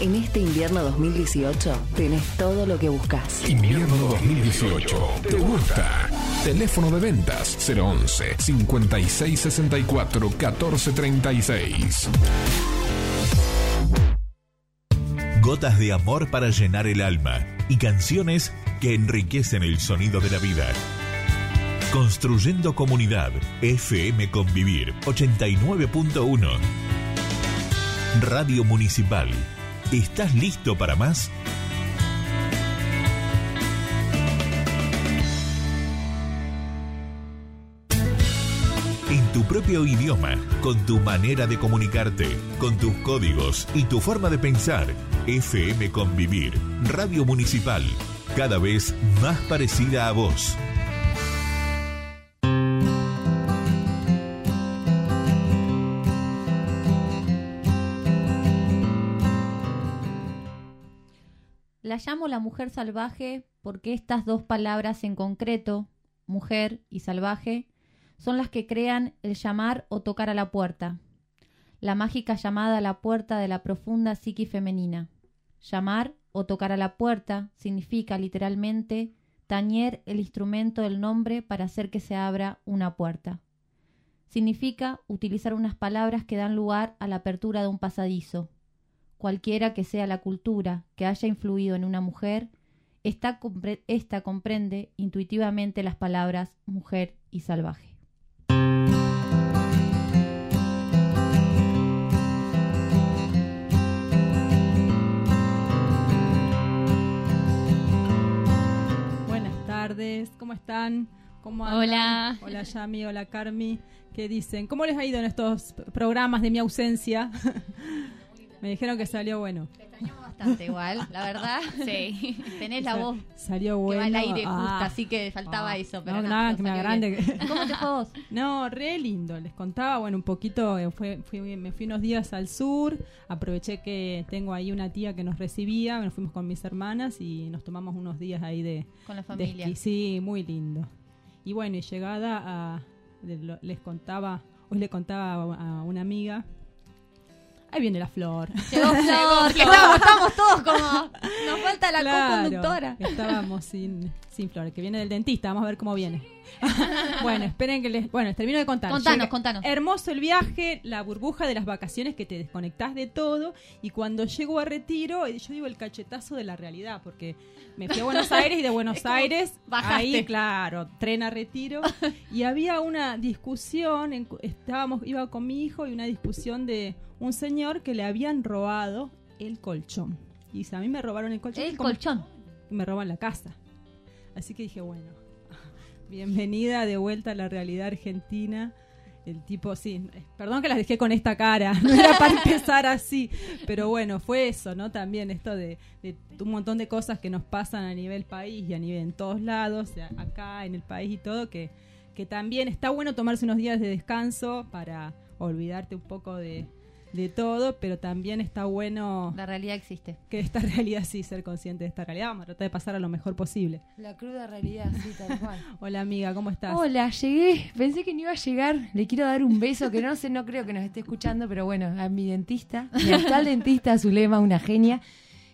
En este invierno 2018 tenés todo lo que buscas. Invierno 2018. ¿Te gusta? Teléfono de ventas 011 5664 1436. Gotas de amor para llenar el alma y canciones que enriquecen el sonido de la vida. Construyendo comunidad. FM Convivir 89.1. Radio Municipal. ¿Estás listo para más? En tu propio idioma, con tu manera de comunicarte, con tus códigos y tu forma de pensar. FM Convivir, Radio Municipal, cada vez más parecida a vos. La llamo la mujer salvaje porque estas dos palabras en concreto, mujer y salvaje, son las que crean el llamar o tocar a la puerta, la mágica llamada a la puerta de la profunda psiqui femenina. Llamar o tocar a la puerta significa literalmente tañer el instrumento del nombre para hacer que se abra una puerta. Significa utilizar unas palabras que dan lugar a la apertura de un pasadizo. Cualquiera que sea la cultura que haya influido en una mujer, esta, compre esta comprende intuitivamente las palabras mujer y salvaje. Buenas tardes, ¿cómo están? ¿Cómo andan? Hola. Hola Yami, hola Carmi. ¿Qué dicen? ¿Cómo les ha ido en estos programas de mi ausencia? Me dijeron que salió bueno. Te extrañamos bastante igual, la verdad. Sí. Tenés la voz Salió que bueno. va al aire Ah, justa, así que faltaba ah. eso. Pero no, no, nada, que me agrande. que- ¿Cómo te fue vos? No, re lindo. Les contaba, bueno, un poquito, eh, fue, fui- me fui unos días al sur, aproveché que tengo ahí una tía que nos recibía, nos fuimos con mis hermanas y nos tomamos unos días ahí de, Con la familia. Sí, muy lindo. Y bueno, y llegada a, de les contaba, hoy le contaba a una amiga, ahí viene la flor. Llegó Flor, que estamos todos como. Nos falta la Claro, co-conductora. Estábamos sin, sin flor, que viene del dentista, vamos a ver cómo viene. bueno, esperen que les. Bueno, termino de contar. Contanos, Llega- contanos. Hermoso el viaje, la burbuja de las vacaciones que te desconectás de todo. Y cuando llego a retiro, eh, yo digo el cachetazo de la realidad, porque me fui a Buenos Aires y de Buenos Aires, bajaste. ahí, claro, tren a retiro. y había una discusión, en- estábamos, iba con mi hijo y una discusión de un señor que le habían robado el colchón. Y dice, a mí me robaron el colchón. El ¿cómo- colchón. me roban la casa. Así que dije, bueno, bienvenida de vuelta a la realidad argentina. El tipo, sí, perdón que las dejé con esta cara, no era para empezar así, pero bueno, fue eso, ¿no? También esto de, un montón de cosas que nos pasan a nivel país y a nivel en todos lados, acá en el país y todo, que, que también está bueno tomarse unos días de descanso para olvidarte un poco de, de todo, pero también está bueno La realidad existe. que esta realidad sí, ser consciente de esta realidad. Vamos a tratar de pasar a lo mejor posible. La cruda realidad, sí, tal cual. Hola amiga, ¿cómo estás? Hola, llegué. Pensé que no iba a llegar. Le quiero dar un beso, que no sé, no creo que nos esté escuchando, pero bueno, a mi dentista, mi actual dentista, Zulema, una genia,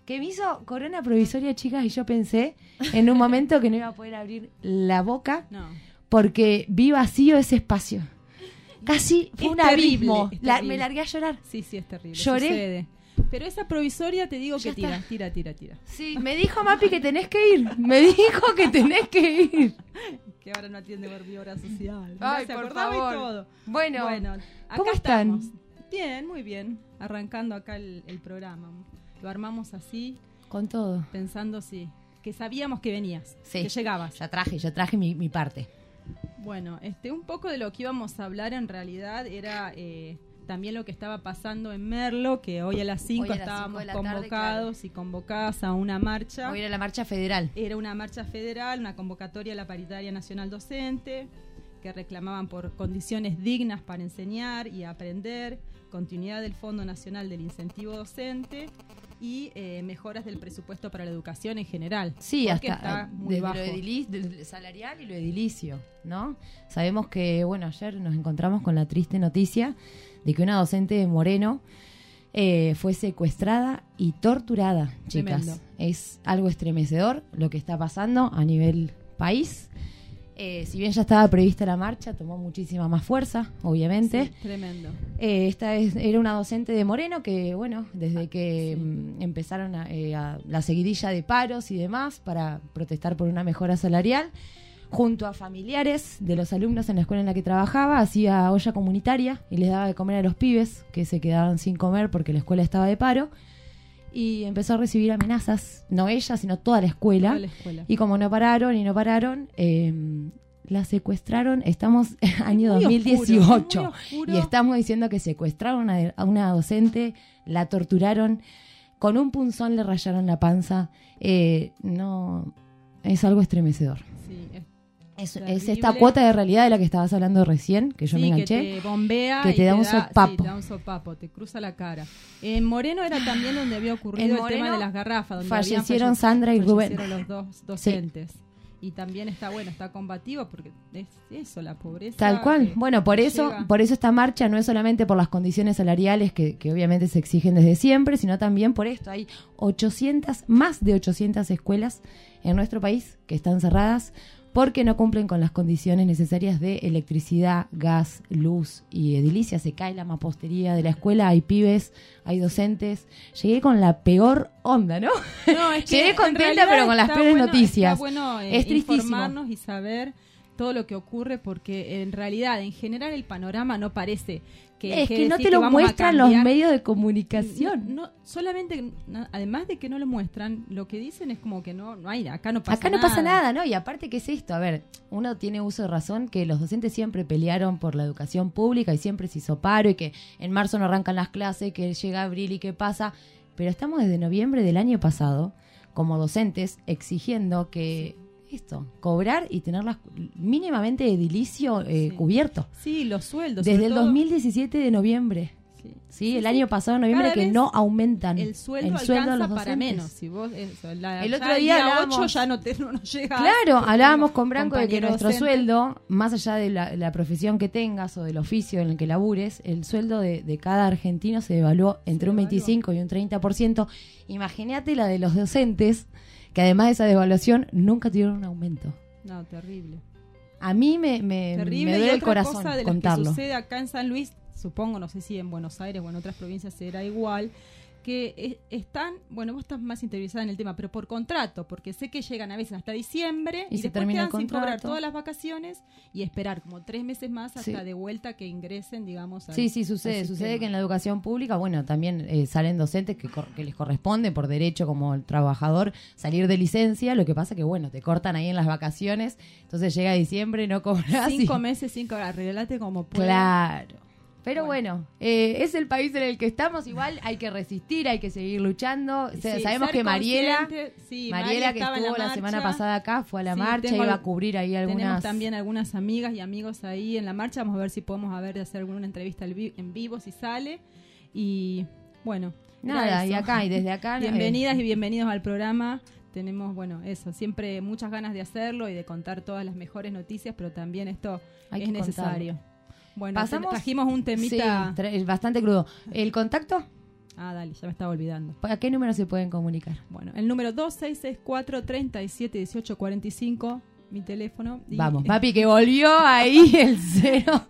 que me hizo corona provisoria, chicas, y yo pensé en un momento que no iba a poder abrir la boca No. porque vi vacío ese espacio. Casi fue Es un terrible, abismo. La- me largué a llorar. Sí, sí, es terrible. Lloré. sucede. Pero esa provisoria te digo Ya que tira, está. tira, tira, tira. Sí, me dijo Mapi que tenés que ir. Me dijo que tenés que ir. Que ahora no atiende por mi hora social. Ay, se por acordaba y todo. Bueno, Bueno, acá ¿cómo están? estamos. Bien, muy bien. Arrancando acá el, el programa. Lo armamos así, con todo. pensando sí, que sabíamos que venías, Sí. que llegabas. Ya traje, yo traje mi, mi parte. Bueno, este, un poco de lo que íbamos a hablar en realidad era eh, también lo que estaba pasando en Merlo, que hoy a las 5 Hoy a las cinco estábamos tarde, convocados y convocadas a una marcha. Hoy era la marcha federal. Era una marcha federal, una convocatoria a la paritaria nacional docente, que reclamaban por condiciones dignas para enseñar y aprender, continuidad del Fondo Nacional del Incentivo Docente y eh, mejoras del presupuesto para la educación en general. Sí, hasta está muy desde bajo. lo salarial y lo edilicio, ¿no? Sabemos que, bueno, ayer nos encontramos con la triste noticia de que una docente de Moreno eh, fue secuestrada y torturada, chicas. Tremendo. Es algo estremecedor lo que está pasando a nivel país. Eh, si bien ya estaba prevista la marcha, tomó muchísima más fuerza, obviamente. Sí, tremendo. Eh, esta es- era una docente de Moreno que, bueno, desde que mm, empezaron a, eh, a la seguidilla de paros y demás para protestar por una mejora salarial, junto a familiares de los alumnos en la escuela en la que trabajaba, hacía olla comunitaria y les daba de comer a los pibes que se quedaban sin comer porque la escuela estaba de paro. Y empezó a recibir amenazas, no ella, sino toda la escuela. Toda la escuela. Y como no pararon y no pararon, eh, la secuestraron. Estamos en año Muy 2018 oscuro, oscuro. y estamos diciendo que secuestraron a, a una docente, la torturaron, con un punzón le rayaron la panza. Eh, no, es algo estremecedor. Es- Es, esta cuota de realidad de la que estabas hablando recién, que yo sí, me que enganché. te bombea que y te da un sopapo. sí, te da un sopapo, te cruza la cara. En Moreno era también donde había ocurrido el tema de las garrafas, donde fallecieron falle- Sandra y Rubén. fallecieron los dos docentes. Y también está bueno, está combativo porque es eso, la pobreza. Tal cual. que Bueno, por eso, llega. por eso esta marcha no es solamente por las condiciones salariales que, que obviamente se exigen desde siempre, sino también por esto. Hay 800, más de 800 escuelas en nuestro país que están cerradas porque no cumplen con las condiciones necesarias de electricidad, gas, luz y edilicia. Se cae la mapostería de la escuela, hay pibes, hay docentes. Llegué con la peor onda, ¿no? No, es que Llegué en contenta, pero con las peores bueno- noticias. Está bueno eh, Es tristísimo. informarnos y saber todo lo que ocurre porque en realidad, en general, el panorama no parece que es que, no te lo muestran los medios de comunicación. No, no, solamente, además de que no lo muestran, lo que dicen es como que no, no hay, acá no pasa Acá nada. no pasa nada, ¿no? Y aparte, ¿qué es esto? A ver, uno tiene uso de razón que los docentes siempre pelearon por la educación pública y siempre se hizo paro y que en marzo no arrancan las clases, que llega abril y qué pasa. Pero estamos desde noviembre del año pasado como docentes exigiendo que esto, cobrar y tenerlas mínimamente edilicio eh, Sí. cubierto. Sí, los sueldos. Desde el todo- 2017 de noviembre. Sí. Sí, el año pasado, en noviembre, que no aumentan El sueldo el sueldo a alcanza los para menos. Si vos, eso, la- El otro día hablábamos- 8 ya no, te, no nos llega. Claro, hablábamos con Branco de que nuestro docente. sueldo, más allá de la, la profesión que tengas o del oficio en el que labures, el sueldo de, de cada argentino se devaluó entre un devaluó. 25 y un 30%. Imagínate la de los docentes, que además de esa devaluación nunca tuvieron un aumento. No, terrible. A mí me, me, Terrible. me y duele el corazón cosa de las que contarlo. sucede acá en San Luis, supongo, no sé si en Buenos Aires o en otras provincias será igual, que están, bueno, vos estás más interiorizada en el tema, pero por contrato, porque sé que llegan a veces hasta diciembre Y y, se después quedan sin cobrar todas las vacaciones y esperar como tres meses más hasta Sí. de vuelta que ingresen, digamos. al- Sí, sí, sucede. Sucede que en la educación pública, bueno, también eh, salen docentes que, cor- que les corresponde por derecho como el trabajador salir de licencia. Lo que pasa que, bueno, te cortan ahí en las vacaciones. Entonces llega diciembre y no cobras. y- Cinco meses sin cobrar, arreglate como puedas. Claro. Pero Bueno. bueno, eh, es el país en el que estamos. Igual hay que resistir, hay que seguir luchando. Sí, sabemos que Mariela, sí, Mariela que estuvo la, semana pasada acá, fue a la Sí, marcha, tengo iba a cubrir ahí Tenemos algunas. también algunas amigas y amigos ahí en la marcha. Vamos a ver si podemos a ver de hacer alguna entrevista en vivo, si sale. Y bueno, Nada, y acá, y desde acá. eh, Bienvenidas y bienvenidos al programa. Tenemos, bueno, eso, siempre muchas ganas de hacerlo y de contar todas las mejores noticias, pero también esto Hay es necesario. Bueno, Pasamos- trajimos un Sí, temita. tra- bastante crudo. ¿El contacto? Ah, dale, ya me estaba olvidando. ¿A qué número se pueden comunicar? Bueno, el número 2664-371845, mi teléfono. Y- Vamos, papi, que volvió ahí el cero.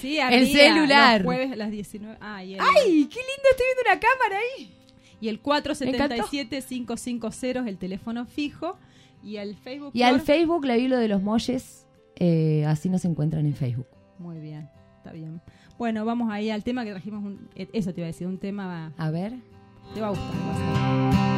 Sí, El celular. Los jueves a las 19. Ah, y el, ¡Ay, qué lindo! Estoy viendo una cámara ahí. y el 477-550 es el teléfono fijo. Y el Facebook. Y al Facebook, la Biblia de los Molles, eh, así nos encuentran en Facebook. Muy bien, está bien. Bueno, vamos ahí al tema que trajimos. un- eh, eso te iba a decir, un tema. A ver. Te va a gustar.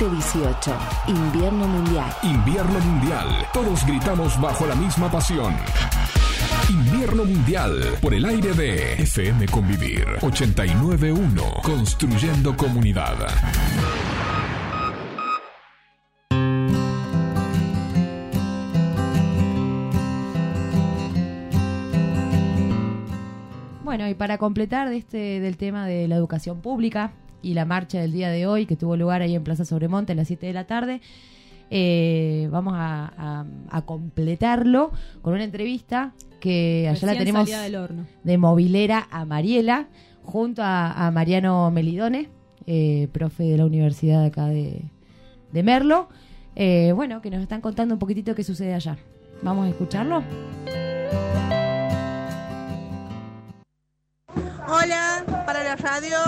2018. Invierno Mundial. Invierno Mundial. Todos gritamos bajo la misma pasión. Invierno Mundial por el aire de FM Convivir 891 Construyendo Comunidad. Bueno, y para completar de este del tema de la educación pública y la marcha del día de hoy que tuvo lugar ahí en Plaza Sobremonte a las 7 de la tarde, eh, vamos a, a- a completarlo con una entrevista que allá la tenemos salida del horno. de movilera a Mariela junto a, a Mariano Melidone, eh, profe de la universidad acá de, de Merlo. Eh, bueno, que nos están contando un poquitito qué sucede allá. Vamos a escucharlo. Radio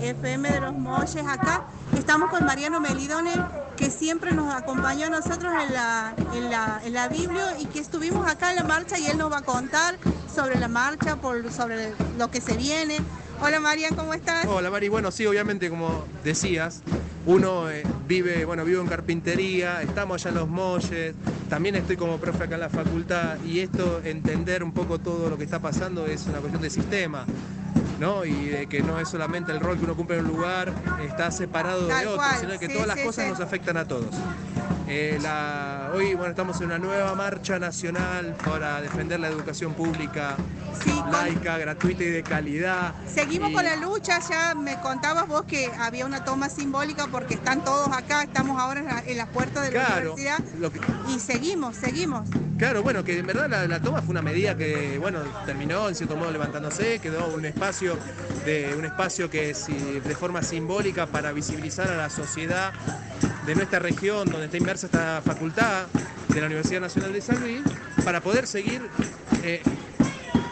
FM de los Molles acá. Estamos con Mariano Melidone, que siempre nos acompañó a nosotros en la, en la, en la Biblia y que estuvimos acá en la marcha y él nos va a contar sobre la marcha, por, sobre lo que se viene. Hola Marian, ¿cómo estás? Hola Mari, bueno, sí, obviamente como decías, uno eh, vive, bueno, vivo en carpintería, estamos allá en los molles, también estoy como profe acá en la facultad y esto, entender un poco todo lo que está pasando es una cuestión de sistema, ¿no? Y de que no es solamente el rol que uno cumple en un lugar, está separado Tal de otro, cual, sino que sí, todas las sí, cosas sí. nos afectan a todos. Eh, la- hoy, bueno, estamos en una nueva marcha nacional para defender la educación pública Sí, con- laica, gratuita y de calidad. Seguimos Y- con la lucha, ya me contabas vos que había una toma simbólica porque están todos acá, estamos ahora en, la- en las puertas de la universidad que- y seguimos, seguimos. Claro, bueno, que en verdad la, la toma fue una medida que, bueno, terminó en cierto modo levantándose, quedó un espacio de un espacio que si, de forma simbólica para visibilizar a la sociedad de nuestra región, donde está inmersa esta facultad de la Universidad Nacional de San Luis, para poder seguir eh,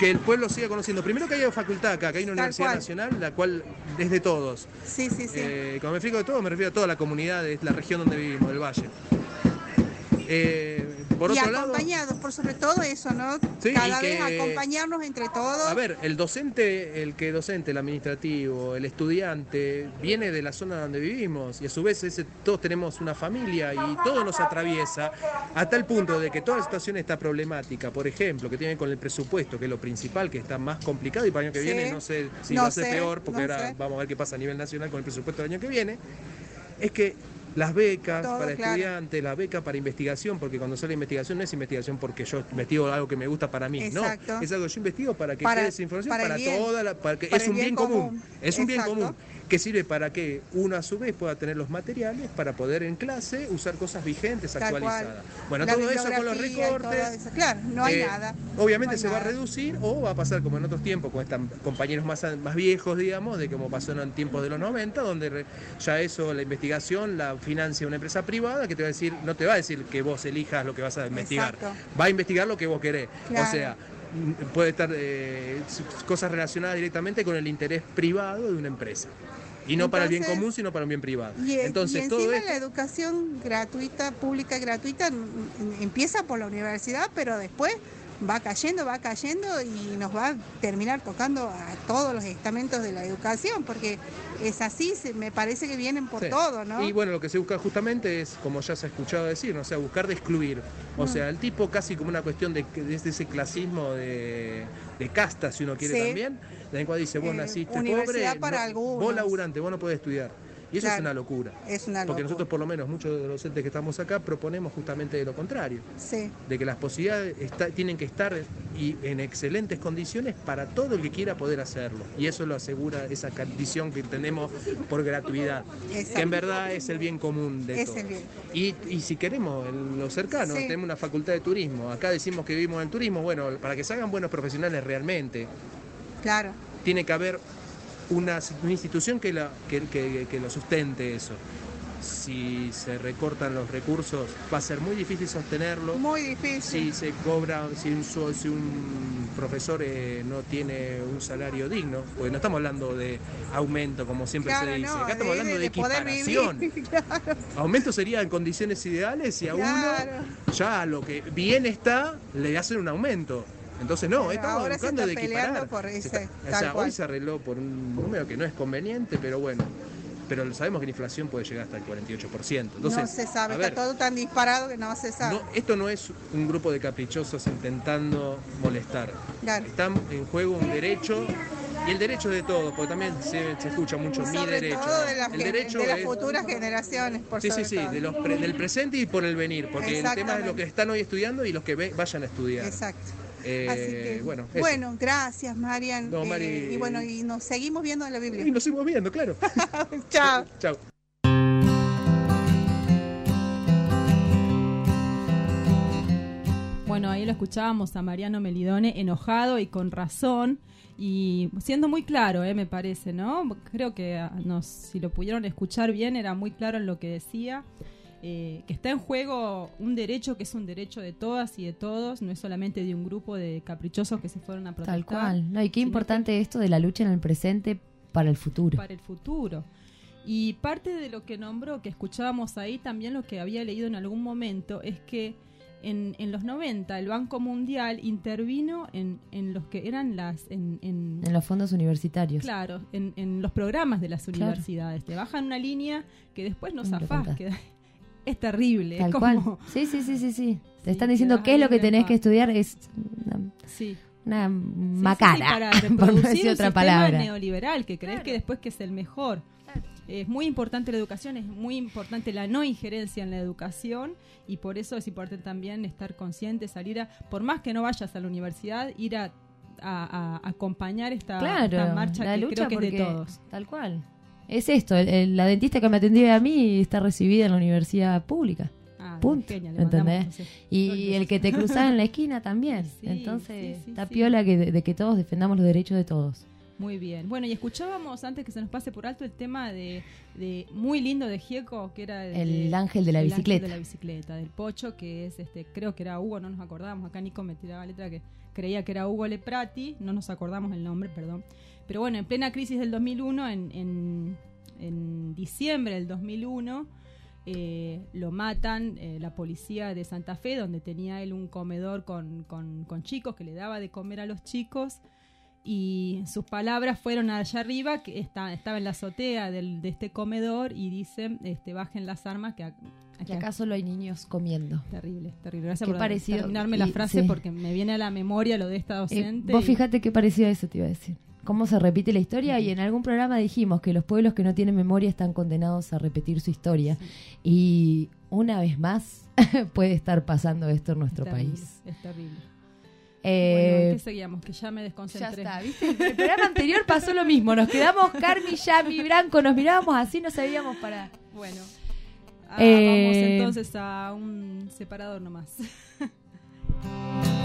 que el pueblo siga conociendo. Primero que haya facultad acá, que hay una Tal universidad cual. nacional, la cual es de todos. Sí, sí, sí. Eh, cuando me refiero de todo, me refiero a toda la comunidad de la región donde vivimos, del Valle. Eh, por y otro lado, acompañados, por sobre todo eso, ¿no? Sí, Cada vez acompañarnos entre todos. a ver, el docente, el que docente, el administrativo, el estudiante, viene de la zona donde vivimos y a su vez ese, todos tenemos una familia y todo nos atraviesa a tal punto de que toda la situación está problemática, por ejemplo, que tiene con el presupuesto, que es lo principal, que está más complicado y para el año que Sí. viene no sé si No va a ser sé, peor, porque no ahora sé. vamos a ver qué pasa a nivel nacional con el presupuesto del año que viene, es que las becas Todo, para claro. estudiantes, la beca para investigación, porque cuando sale investigación no es investigación porque yo investigo algo que me gusta para mí, Exacto. no, es algo que yo investigo para que Para- quede esa información para para, toda la, para que Para es un bien, común. común. es un bien común que sirve para que uno a su vez pueda tener los materiales para poder en clase usar cosas vigentes, actualizadas. Bueno, La todo eso con los recortes. Claro, no hay eh, nada. Obviamente No hay se va a reducir o va a pasar como en otros tiempos con estos compañeros más, más viejos, digamos, de como pasó en tiempos de los 90, donde ya eso, la investigación la financia una empresa privada que te va a decir, no te va a decir que vos elijas lo que vas a investigar, Exacto. va a investigar lo que vos querés. Claro. O sea, mm, puede estar eh, cosas relacionadas directamente con el interés privado de una empresa. Y no para el bien común, sino para un bien privado. Y, Entonces, y todo esto... la educación gratuita, pública y gratuita, mm, mm, empieza por la universidad, pero después va cayendo, va cayendo y nos va a terminar tocando a todos los estamentos de la educación, porque es así, me parece que vienen por Sí. todo, ¿no? Y bueno, lo que se busca justamente es, como ya se ha escuchado decir, ¿no? o sea, buscar de excluir. O Mm. sea, el tipo casi como una cuestión de, de ese clasismo de, de casta, si uno quiere Sí. también, en el cual dice, vos Eh, naciste pobre, para no- vos laburante, vos no podés estudiar. Y eso es una locura. es una Porque locura. nosotros, por lo menos, muchos de los docentes que estamos acá, proponemos justamente lo contrario. Sí, De que las posibilidades está- tienen que estar y en excelentes condiciones para todo el que quiera poder hacerlo. Y eso lo asegura esa condición que tenemos por gratuidad. Exacto. Que en verdad es el bien común de es el bien. Y, y si queremos, en lo cercano, Sí. tenemos una facultad de turismo. Acá decimos que vivimos en turismo. Bueno, para que salgan buenos profesionales realmente, Claro, tiene que haber una, una institución que, la, que, que- que lo sustente eso. Si se recortan los recursos, va a ser muy difícil sostenerlo. muy difícil. Si se cobra, si un, si un profesor eh, no tiene un salario digno, porque no estamos hablando de aumento como siempre Claro, se dice, no, acá estamos de- hablando de, de equiparación. vivir. Claro, Aumento sería en condiciones ideales y a Claro. uno ya a lo que bien está le hacen un aumento. Entonces no, Pero estamos buscando de equiparar. por Se ese, está- o tal sea, cual. hoy se arregló por un número que no es conveniente, pero bueno. pero sabemos que la inflación puede llegar hasta el 48%. Entonces, no se sabe, ver, está todo tan disparado que no se sabe. no, esto no es un grupo de caprichosos intentando molestar. Claro. Está en juego un derecho y el derecho de todos, porque también se, se escucha mucho mi derecho. todo de, el derecho de las es- futuras generaciones, por Sí, sí, sobre sí, todo. de los pre- del presente y por el venir, porque el tema es lo que están hoy estudiando y los que vayan a estudiar. Exacto. Eh, Así que, bueno, eso. bueno, gracias, Marian. No, Eh, y bueno, y nos seguimos viendo en la Biblia. Y nos seguimos viendo, claro. Chao. Chao. Bueno, ahí lo escuchábamos a Mariano Melidone enojado y con razón y siendo muy claro, eh, me parece, ¿no? Creo que ah, nos, si lo pudieron escuchar bien era muy claro en lo que decía, eh, que está en juego un derecho que es un derecho de todas y de todos, no es solamente de un grupo de caprichosos que se fueron a protestar. Tal cual. No, y qué importante esto de la lucha en el presente para el futuro. para el futuro. Y parte de lo que nombró, que escuchábamos ahí, también lo que había leído en algún momento, es que en, en los 90 el Banco Mundial intervino en, en los que eran las... En, en- En los fondos universitarios. Claro, en, los programas de las Claro. universidades. Te bajan una línea que después no zafás. Es terrible. Tal es como, cual. Sí, sí, sí, sí, sí. Te Sí, están diciendo qué es lo que tenés que estudiar. Es una, Sí. una Sí, sí, sí, macana, para por no reproducir decir otra palabra. neoliberal que crees que después que es el mejor. Es muy importante la educación, es muy importante la no injerencia en la educación y por eso es importante también estar consciente, salir a, por más que no vayas a la universidad, ir a, a- a acompañar esta, Claro, esta marcha la que lucha creo que es de todos. Tal cual. Es esto, el- el- la dentista que me atendía a mí está recibida en la universidad pública. Ah, Punto. genia, le mandamos, ¿Entendés? Y el que te cruzaba en la esquina también. Sí, Entonces, sí, está piola que, de, de que todos defendamos los derechos de todos. Muy bien. Bueno, y escuchábamos antes que se nos pase por alto el tema de, de muy lindo de Gieco, que era de- El ángel de la el ángel bicicleta. de la bicicleta, del Pocho, que es este, creo que era Hugo, no nos acordábamos. Acá Nico me tiraba letra que creía que era Hugo Leprati, no nos acordamos el nombre, perdón. Pero bueno, en plena crisis del 2001, en, en, en diciembre del 2001, eh, lo matan eh, la policía de Santa Fe, donde tenía él un comedor con, con- con chicos, que le daba de comer a los chicos. Y sus palabras fueron allá arriba, que está, estaba en la azotea del- de este comedor, y dice, este, bajen las armas, que, a- Que acá solo hay niños comiendo. Terrible, terrible. Gracias Qué por parecido. terminarme la frase sí. porque me viene a la memoria lo de esta Eh, docente. vos y- fíjate qué parecido a eso te iba a decir. Cómo se repite la historia y en algún programa dijimos que los pueblos que no tienen memoria están condenados a repetir su historia. Y una vez más puede estar pasando esto en nuestro es terrible, país. Es terrible. Eh, bueno, ¿en qué seguíamos? Que ya me ya desconcentré. está, ¿viste? El programa anterior pasó lo mismo. Nos quedamos Carmi, Yami, Branco, nos mirábamos así, no sabíamos para. Bueno. Ah, Eh, Vamos entonces a un separador nomás.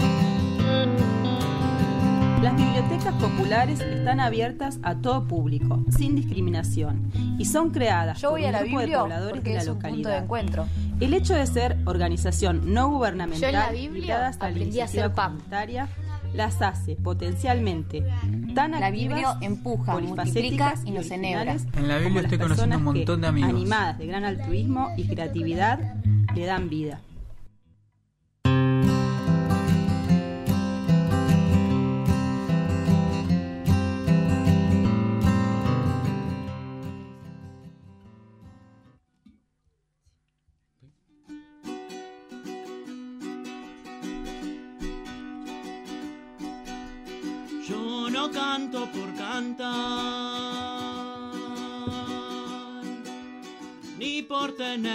Las bibliotecas populares están abiertas a todo público, sin discriminación, y son creadas Yo por a un la grupo de pobladores de la es un punto de localidad. encuentro. El hecho de ser organización no gubernamental Yo en la Biblia la a comunitaria, las hace potencialmente tan La activas, Biblia empuja, multiplica y nos enhebra. En la Biblia como las estoy conociendo personas un montón que, de amigos. Animadas de gran altruismo y creatividad, le dan vida.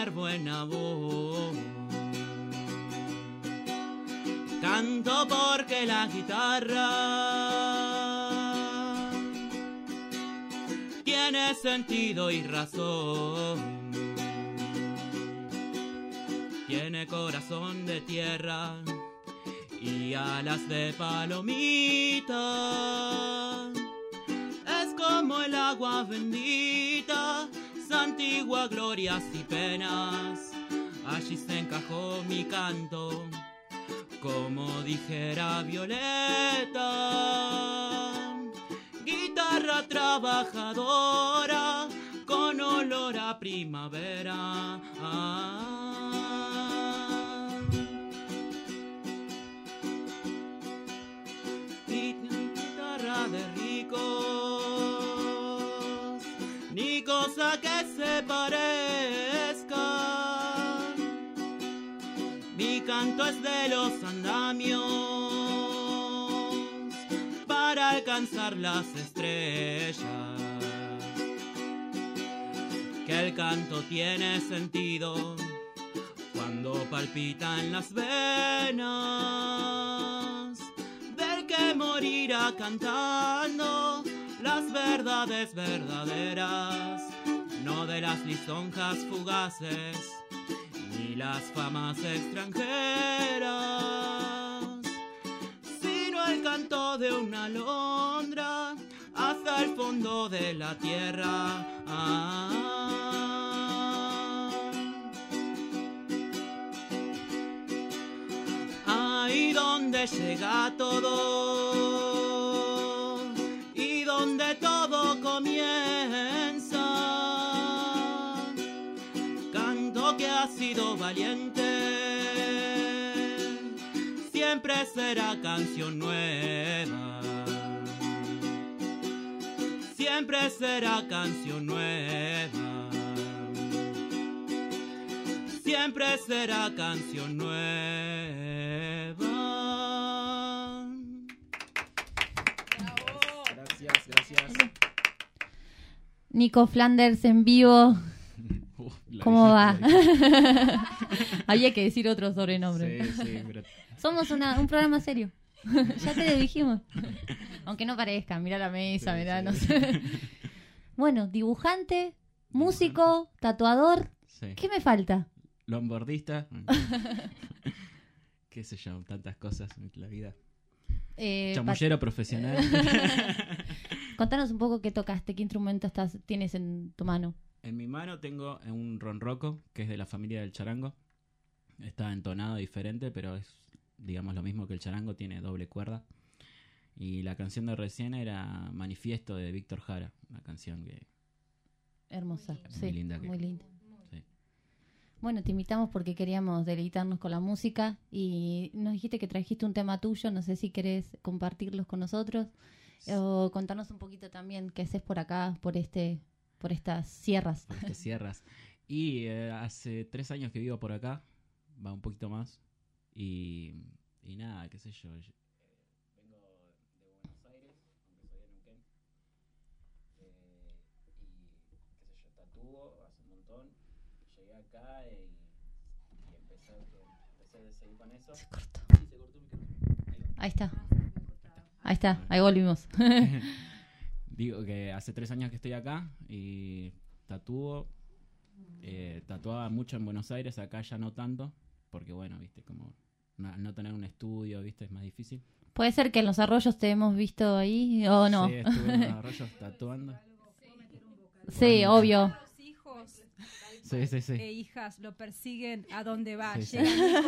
Buena voz. Canto porque la guitarra tiene sentido y razón. Tiene corazón de tierra y alas de palomita. Es como el agua bendita, santigua glorias y penas. Allí se encajó mi canto, como dijera Violeta. Guitarra trabajadora, con olor a primavera. Guitarra de ricos, canto es de los andamios para alcanzar las estrellas. Que el canto tiene sentido cuando palpita en las venas del que morirá cantando las verdades verdaderas, no de las lisonjas fugaces las famas extranjeras, sino el canto de una alondra hasta el fondo de la tierra. Ah. Ahí donde llega todo valiente, siempre será canción nueva. Siempre será canción nueva. Siempre será canción nueva. Gracias, gracias. Nico Flanders en vivo. ¿Cómo va? Había que decir otro sobrenombre. Sí, sí, pero- Somos una- un programa serio. ya te lo dijimos. Aunque no parezca, mira la mesa, Sí, mirá, sí. no sé. bueno, dibujante, músico, tatuador. Sí. ¿Qué me falta? Lombordista. Qué sé yo, tantas cosas en la vida. Eh, Chamullero profesional. Contanos un poco qué tocaste, qué instrumento estás, tienes en tu mano. En mi mano tengo un ronroco, que es de la familia del charango. Está entonado diferente, pero es, digamos, lo mismo que el charango, tiene doble cuerda. Y la canción de recién era Manifiesto de Víctor Jara, una canción que... Hermosa, Muy sí, linda que- muy linda. Sí. Bueno, te invitamos porque queríamos deleitarnos con la música y nos dijiste que trajiste un tema tuyo, no sé si querés compartirlos con nosotros o contarnos un poquito también qué haces por acá, por este, por estas sierras. por estas sierras. Y eh, hace tres años que vivo por acá, va un poquito más. Y, y nada, qué sé yo. yo- vengo de Buenos Aires, aunque soy de Neuquén. Eh, y qué sé yo, tatúo hace un montón. Llegué acá y, y empecé, empecé a seguir con eso. Se cortó. Sí, se cortó mi micrófono. Ahí está. Ahí está, ahí volvimos. Digo que hace tres años que estoy acá y tatúo. Eh, tatuaba mucho en Buenos Aires, acá ya no tanto, porque bueno, viste, como no, no tener un estudio, viste, es más difícil. Puede ser que en los arroyos te hemos visto ahí o no. Sí, estuve en los arroyos tatuando. Sí, obvio. Los hijos Sí, sí, sí. e hijas lo persiguen a donde va.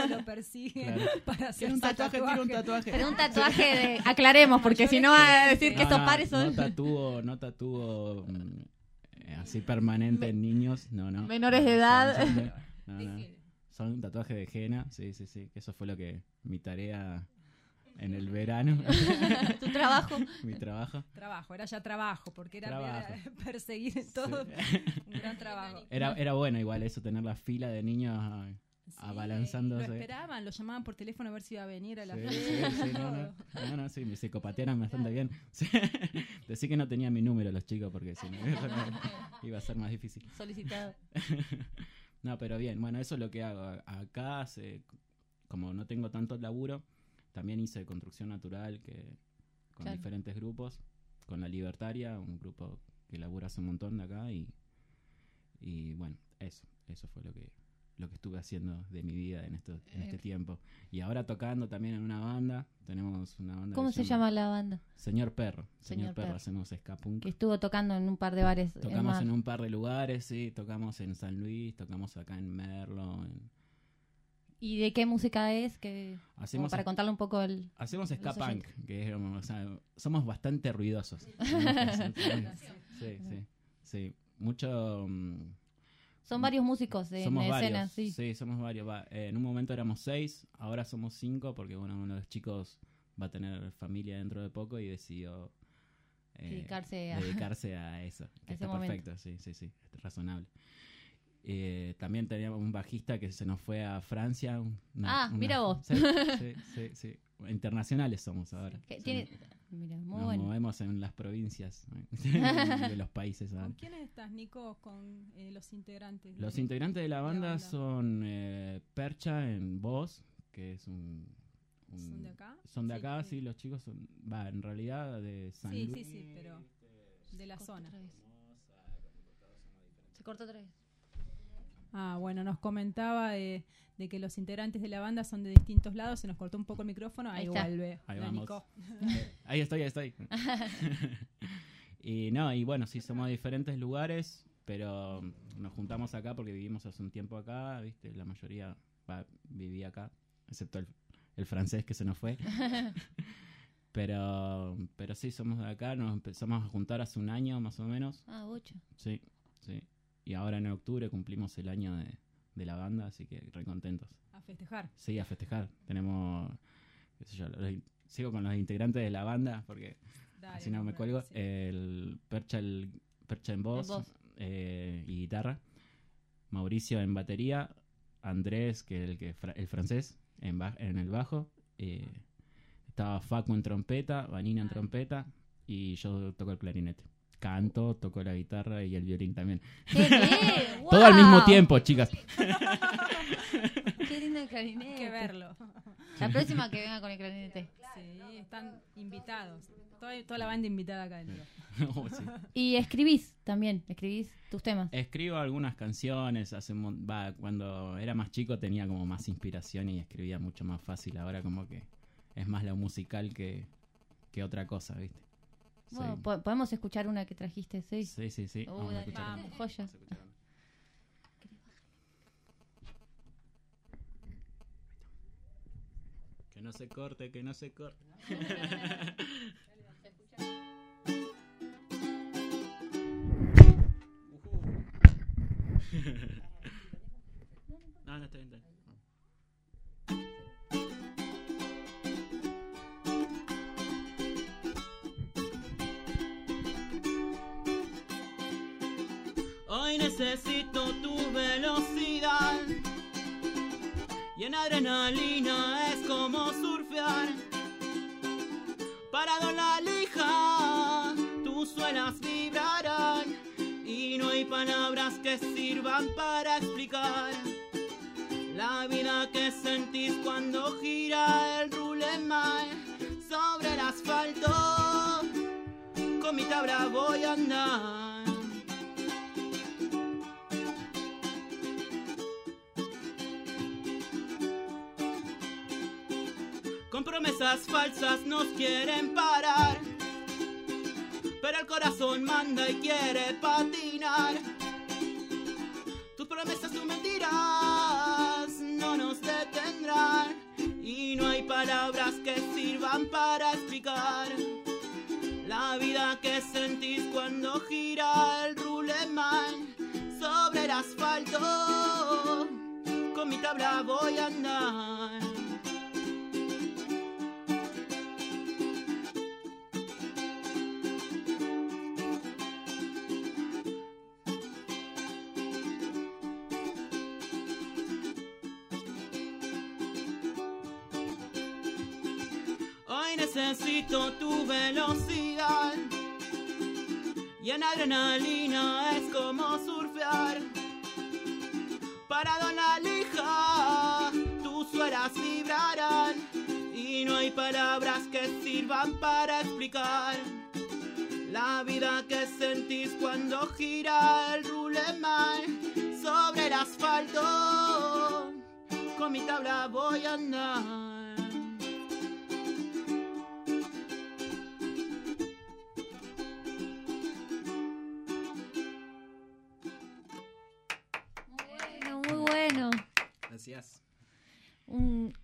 Lo persiguen Claro. para hacer un tatuaje, tiene un tatuaje. Pero un tatuaje de... Aclaremos, porque si no va a decir que No, estos no, pares son... No tatúo, no tatúo mm, eh, así permanente en niños, no, no. Menores de edad. Son, son de- no, no. Son un tatuaje de henna, sí, sí, sí. Que eso fue lo que mi tarea en el verano. Tu trabajo. mi trabajo. Trabajo, era ya trabajo, porque era, Trabajo. era perseguir todo un gran trabajo. Era, era bueno igual eso, tener la fila de niños ah, Lo abalanzándose. esperaban, lo llamaban por teléfono a ver si iba a venir a la Sí, sí, sí, no, no, no, no, sí, me psicopatearon bastante bien. Sí. Decí que no tenía mi número los chicos porque si no iba a ser más difícil. Solicitado. No, pero bien, bueno, eso es lo que hago. Acá, hace- como no tengo tanto laburo, también hice construcción natural que con Claro. diferentes grupos, con la Libertaria, un grupo que labura hace un montón de acá y, y bueno, eso, eso fue lo que lo que estuve haciendo de mi vida en, esto, en este Eh. tiempo. Y ahora tocando también en una banda, tenemos una banda ¿Cómo se llama la banda? Señor Perro. Señor, Señor Perro, Perro. hacemos ska punk. Que estuvo tocando en un par de bares. Tocamos en un par de lugares, sí, tocamos en San Luis, tocamos acá en Merlo, en- ¿Y de qué música es? Que, Hacemos para contarle un poco el... Hacemos ska punk, que es como, o sea, somos bastante ruidosos. sí, sí, sí. Mucho... mm, Son varios músicos en somos escena, varios, sí. somos varios. Va, eh, en un momento éramos seis, ahora somos cinco porque bueno, uno de los chicos va a tener familia dentro de poco y decidió eh, Dedicarse a- dedicarse a eso. Que está momento. perfecto, sí, sí, sí, es razonable. Eh, también teníamos un bajista que se nos fue a Francia. una- Ah, una- mira vos. Sí, sí, sí, sí. Internacionales somos ahora. Que Sí. tiene- Mira, muy Nos bueno. movemos en las provincias de los países. ¿Con quiénes estás, Nico? Con eh, los integrantes. Los de- integrantes de la de banda son eh, Percha en voz, que es un, un- ¿Son de acá? Son de Sí, acá, sí. sí, los chicos son, va, en realidad de San Sí, Luis. sí, sí, pero de la zona. Se cortó otra vez. Ah, bueno, nos comentaba de, de que los integrantes de la banda son de distintos lados. Se nos cortó un poco el micrófono. Ahí, Ahí está. vuelve. Ahí vamos. Ahí estoy, ahí estoy. y no, y bueno, sí, somos de diferentes lugares, pero nos juntamos acá porque vivimos hace un tiempo acá, ¿viste? La mayoría va, vivía acá, excepto el, el francés que se nos fue. pero, pero sí, somos de acá, nos empezamos a juntar hace un año más o menos. Ah, ocho. Sí, sí. Y ahora en octubre cumplimos el año de, de la banda, así que re contentos. A festejar. Sí, a festejar. Tenemos, qué sé yo, los sigo con los integrantes de la banda porque Dale, así no me cuelgo. sí. El Percha, el Percha en voz, eh, y guitarra. Mauricio en batería. Andrés, que es el, que, el francés, en, ba- en el bajo. eh, estaba Facu en trompeta, Vanina en trompeta y yo toco el clarinete. Canto, toco la guitarra y el violín también. ¡Qué bien! Todo al mismo ¡Wow! tiempo, chicas. Qué lindo el clarinete. Hay que verlo. La próxima que venga con el clarinete. Sí, están invitados. Toda, toda la banda invitada acá dentro. Oh, sí. Y escribís también, escribís tus temas. Escribo algunas canciones, hace va, cuando era más chico tenía como más inspiración y escribía mucho más fácil, ahora como que es más lo musical que, que otra cosa, ¿viste? Sí. Bueno, po- podemos escuchar una que trajiste, sí. Sí, sí, sí. Vamos a escuchar. vamos, joya. Que no se corte, que no se corte. no, no, está bien, está bien. Hoy necesito tu velocidad y en adrenalina es como surfear. Parado en la lija, tus suelas vibrarán y no hay palabras que sirvan para explicar la vida que sentís cuando gira el ruleman sobre el asfalto. Con mi tabla voy a andar. Con promesas falsas nos quieren parar. Pero el corazón manda y quiere patinar. Tus promesas, tus mentiras no nos detendrán. Y no hay palabras que sirvan para explicar la vida que sentís cuando gira el ruleman sobre el asfalto. Con mi tabla voy a andar. Necesito tu velocidad y en adrenalina es como surfear. Parado en la lija, tus suelas vibrarán y no hay palabras que sirvan para explicar la vida que sentís cuando gira el ruleman sobre el asfalto. Con mi tabla voy a andar.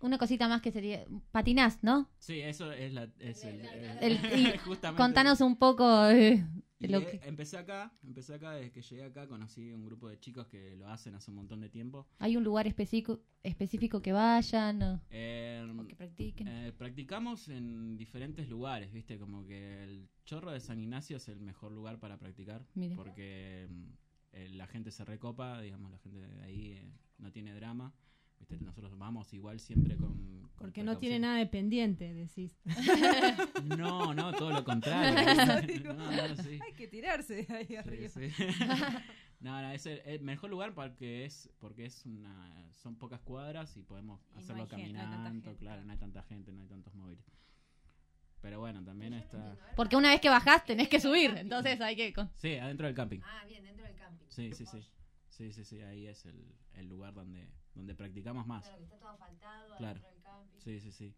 Una cosita más que sería. Patinás, ¿no? Sí, eso es, la, es el, el- El- y justamente- contanos un poco eh, lo eh, que. Empecé acá, empecé acá, desde que llegué acá conocí un grupo de chicos que lo hacen hace un montón de tiempo. ¿Hay un lugar específico, específico que vayan? o- Eh, que practiquen. eh, practicamos en diferentes lugares, viste, como que el Chorro de San Ignacio es el mejor lugar para practicar, porque mm, eh, la gente se recopa, digamos, la gente de ahí eh, no tiene drama, viste, nosotros vamos igual siempre con... con Porque no tiene nada de pendiente, decís. No, no, todo lo contrario. Digo, No, no, sí. Hay que tirarse ahí Sí, arriba. sí. no, no, es el, el mejor lugar porque es porque es una son pocas cuadras y podemos Y hacerlo no hay tanta caminando, gente, claro, no hay tanta gente, no hay tantos móviles. Pero bueno, también está Porque una vez que bajás tenés que subir, entonces hay que. con- Sí, adentro del camping. Ah, bien, dentro del camping. Sí, sí, sí. Sí, sí, sí, ahí es el, el lugar donde donde practicamos más. Claro, que está todo asfaltado Claro. del camping. Sí, sí, sí.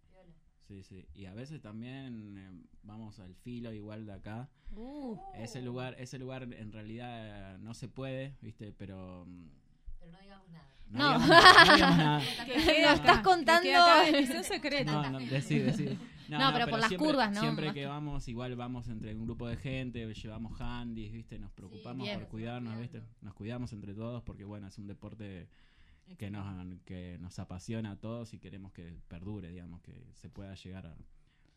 Sí, sí. Y a veces también eh, vamos al filo igual de acá. Uh, Ese lugar, ese lugar en realidad no se puede, ¿viste? Pero mm, Pero no digamos nada. no, No. digamos nada, no digamos nada. Que acá, estás que contando- secreta. No, no, decí, decí. No, pero por las siempre- curvas, ¿no? Siempre que vamos, igual vamos entre un grupo de gente, llevamos handys, ¿viste? Nos preocupamos bien. por cuidarnos, ¿viste? Nos cuidamos entre todos porque, bueno, es un deporte que nos, que nos apasiona a todos y queremos que perdure, digamos, que se pueda llegar a,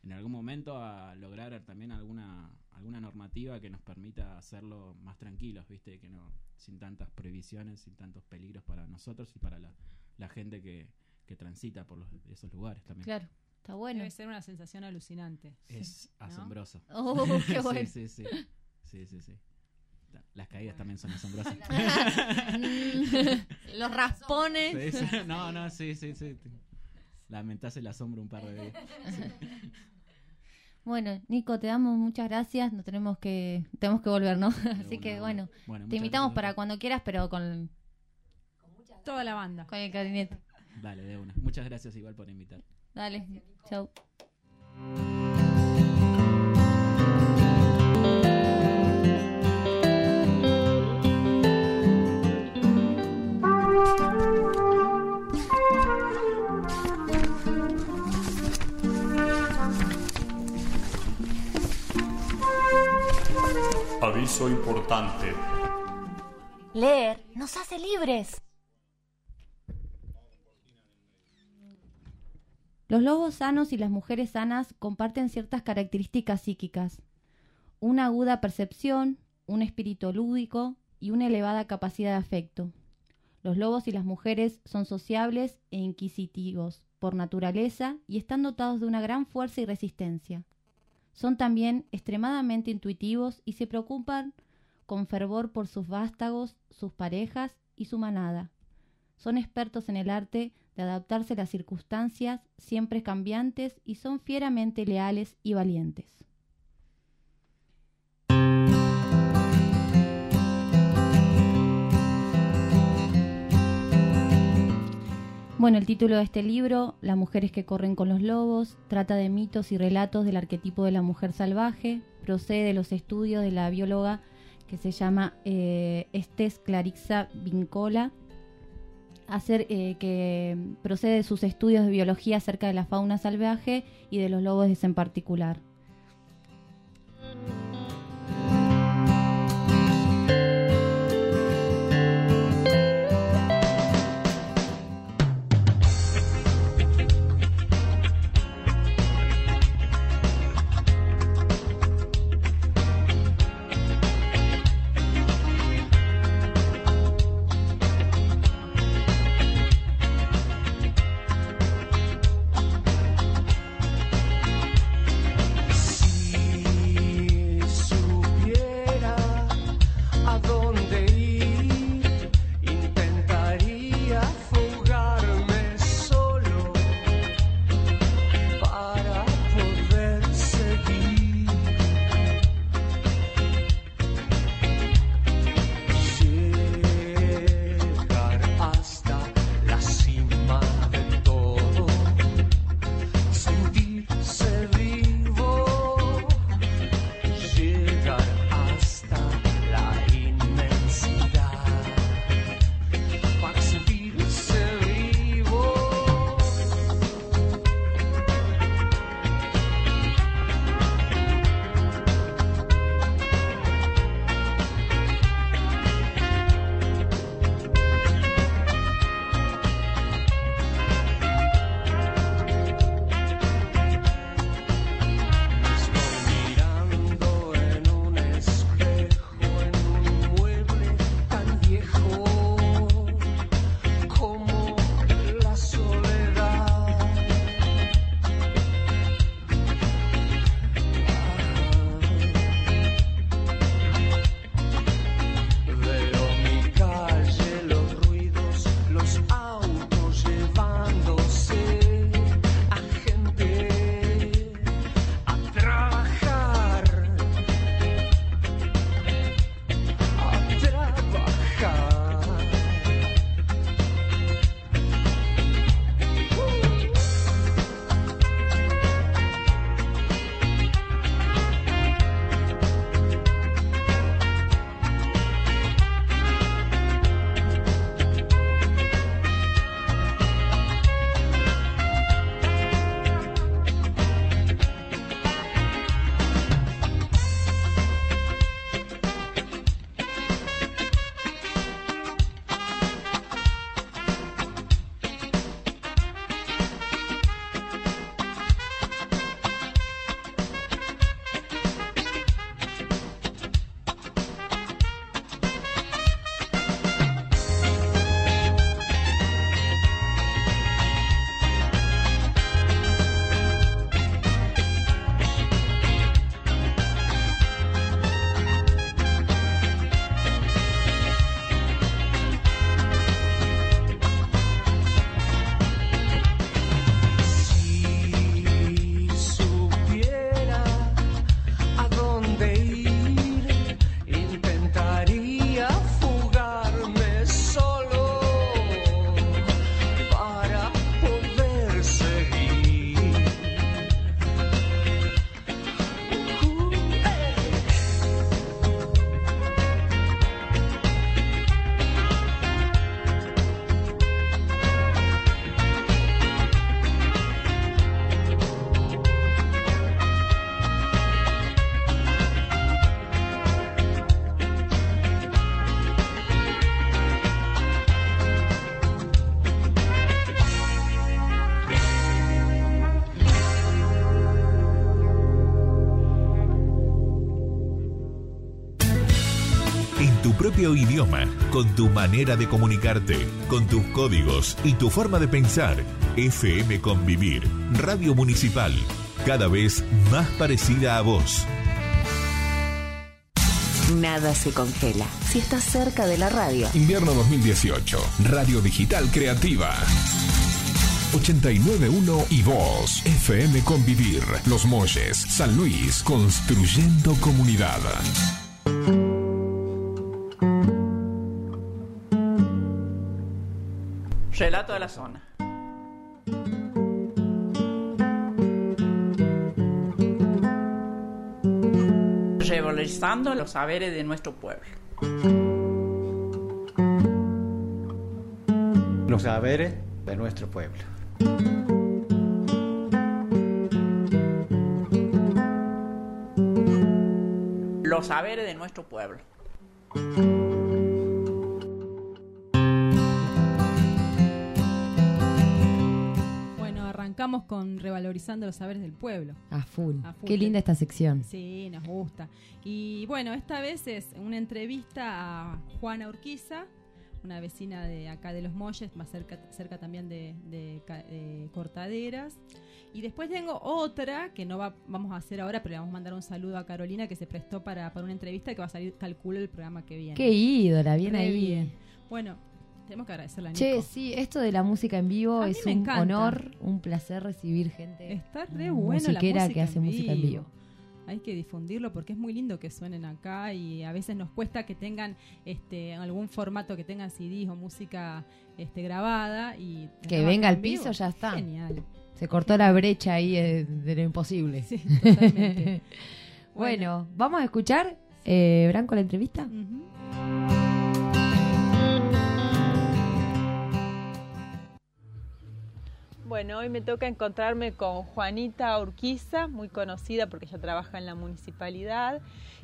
en algún momento a lograr también alguna alguna normativa que nos permita hacerlo más tranquilos, ¿viste? Que no sin tantas prohibiciones, sin tantos peligros para nosotros y para la, la gente que, que transita por los- esos lugares también. claro, está bueno. Debe ser una sensación alucinante. Es asombroso. Oh, qué bueno. sí, sí, sí. Sí, sí, sí. Las caídas también son asombrosas. Los raspones. Sí, sí. No, no, sí, sí, sí. Lamentás el asombro un par de veces. Bueno, Nico, te damos muchas gracias. Nos tenemos que tenemos que volver, ¿no? Así que bueno, Bueno, te invitamos gracias. para cuando quieras, pero con, Toda la banda. con el clarinete. Dale, de una. Muchas gracias igual por invitar. Dale, chau. Aviso importante. Leer nos hace libres. Los lobos sanos y las mujeres sanas comparten ciertas características psíquicas. Una aguda percepción, un espíritu lúdico y una elevada capacidad de afecto. Los lobos y las mujeres son sociables e inquisitivos por naturaleza y están dotados de una gran fuerza y resistencia. Son también extremadamente intuitivos y se preocupan con fervor por sus vástagos, sus parejas y su manada. Son expertos en el arte de adaptarse a las circunstancias siempre cambiantes y son fieramente leales y valientes. Bueno, el título de este libro, Las mujeres que corren con los lobos, trata de mitos y relatos del arquetipo de la mujer salvaje, procede de los estudios de la bióloga que se llama eh, Estes Clarixa Vincola, eh, que procede de sus estudios de biología acerca de la fauna salvaje y de los lobos en particular. Idioma, con tu manera de comunicarte, con tus códigos y tu forma de pensar. FM Convivir, Radio Municipal, cada vez más parecida a vos. Nada se congela si estás cerca de la radio. Invierno 2018. Radio Digital Creativa. 891 y vos. FM Convivir. Los Molles. San Luis. Construyendo comunidad. La zona. Revalorizando los saberes de nuestro pueblo. Los saberes de nuestro pueblo. Los saberes de nuestro pueblo. Arrancamos con revalorizando los saberes del pueblo. A full. A full. Qué linda esta sección. Sí, nos gusta. Y bueno, esta vez es una entrevista a Juana Urquiza, una vecina de acá de Los Molles, más cerca, cerca también de, de Ca- de Cortaderas. Y después tengo otra que no va, vamos a hacer ahora, pero le vamos a mandar un saludo a Carolina que se prestó para, para una entrevista que va a salir, calculo, el programa que viene. Qué ídola, bien ahí. bien. Bueno, tenemos que agradecerle a Nico. Che, sí, esto de la música en vivo A es un honor, un placer recibir gente Está re bueno la música que hace en música en vivo. Hay que difundirlo porque es muy lindo que suenen acá y a veces nos cuesta que tengan este algún formato que tengan CDs o música este grabada y Que venga al piso, ya está. Genial. Se cortó la brecha ahí de lo imposible. Sí, totalmente. bueno, vamos a escuchar, eh, Branco, la entrevista. Bueno, hoy me toca encontrarme con Juanita Urquiza, muy conocida porque ella trabaja en la municipalidad.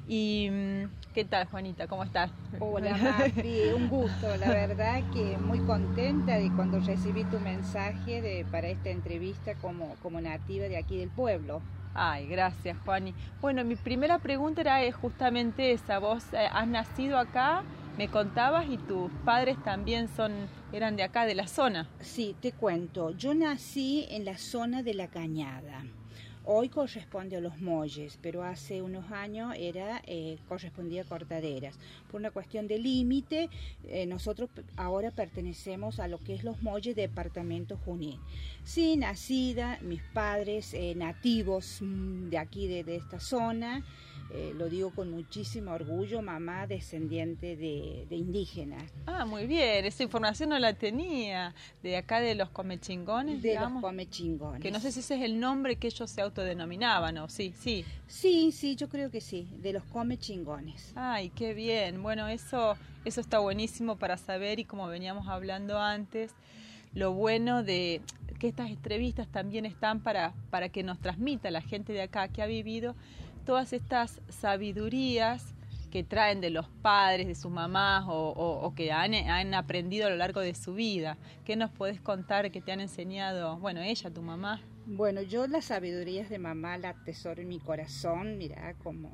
Y mm, ¿qué tal, Juanita? ¿Cómo estás? Hola, Mapi, un gusto, la verdad que muy contenta de cuando recibí tu mensaje de, para esta entrevista como, como nativa de aquí del pueblo. Ay, gracias, Juani. Bueno, mi primera pregunta era eh, justamente esa. Vos eh, has nacido acá, me contabas, y tus padres también son eran de acá, de la zona. Sí, te cuento, yo nací en la zona de la Cañada. Hoy corresponde a los Molles, pero hace unos años era eh, correspondía a Cortaderas. Por una cuestión de límite, eh, nosotros ahora pertenecemos a lo que es los Molles, departamento Junín. Sí, nacida, mis padres eh, nativos mm, de aquí, de, de esta zona, eh, lo digo con muchísimo orgullo, mamá descendiente de, de indígenas. Ah, muy bien, esa información no la tenía. De acá de los comechingones, De los comechingones. Que no sé si ese es el nombre que ellos se autodenominaban, ¿o sí? Sí. Sí, sí, yo creo que sí, de los come chingones. Ay, qué bien. Bueno, eso, eso está buenísimo para saber y como veníamos hablando antes, lo bueno de que estas entrevistas también están para, para que nos transmita la gente de acá que ha vivido todas estas sabidurías que traen de los padres, de sus mamás o, que han, han aprendido a lo largo de su vida. ¿Qué nos puedes contar que te han enseñado, bueno, ella, tu mamá? Bueno, yo las sabidurías de mamá la atesoro en mi corazón, mira, como,